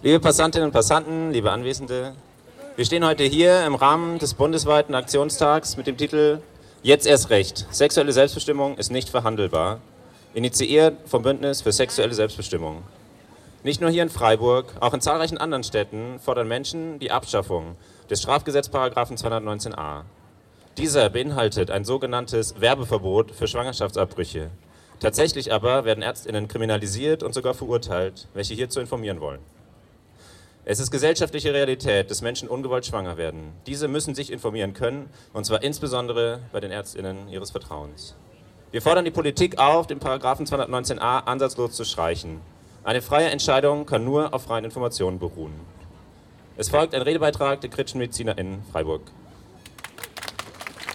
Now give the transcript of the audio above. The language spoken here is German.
Liebe Passantinnen und Passanten, liebe Anwesende, wir stehen heute hier im Rahmen des bundesweiten Aktionstags mit dem Titel Jetzt erst recht. Sexuelle Selbstbestimmung ist nicht verhandelbar. Initiiert vom Bündnis für sexuelle Selbstbestimmung. Nicht nur hier in Freiburg, auch in zahlreichen anderen Städten fordern Menschen die Abschaffung des Strafgesetzparagraphen 219a. Dieser beinhaltet ein sogenanntes Werbeverbot für Schwangerschaftsabbrüche. Tatsächlich aber werden Ärztinnen kriminalisiert und sogar verurteilt, welche hierzu informieren wollen. Es ist gesellschaftliche Realität, dass Menschen ungewollt schwanger werden. Diese müssen sich informieren können, und zwar insbesondere bei den Ärztinnen ihres Vertrauens. Wir fordern die Politik auf, den Paragraphen 219a ansatzlos zu streichen. Eine freie Entscheidung kann nur auf freien Informationen beruhen. Es folgt ein Redebeitrag der kritischen Mediziner in Freiburg.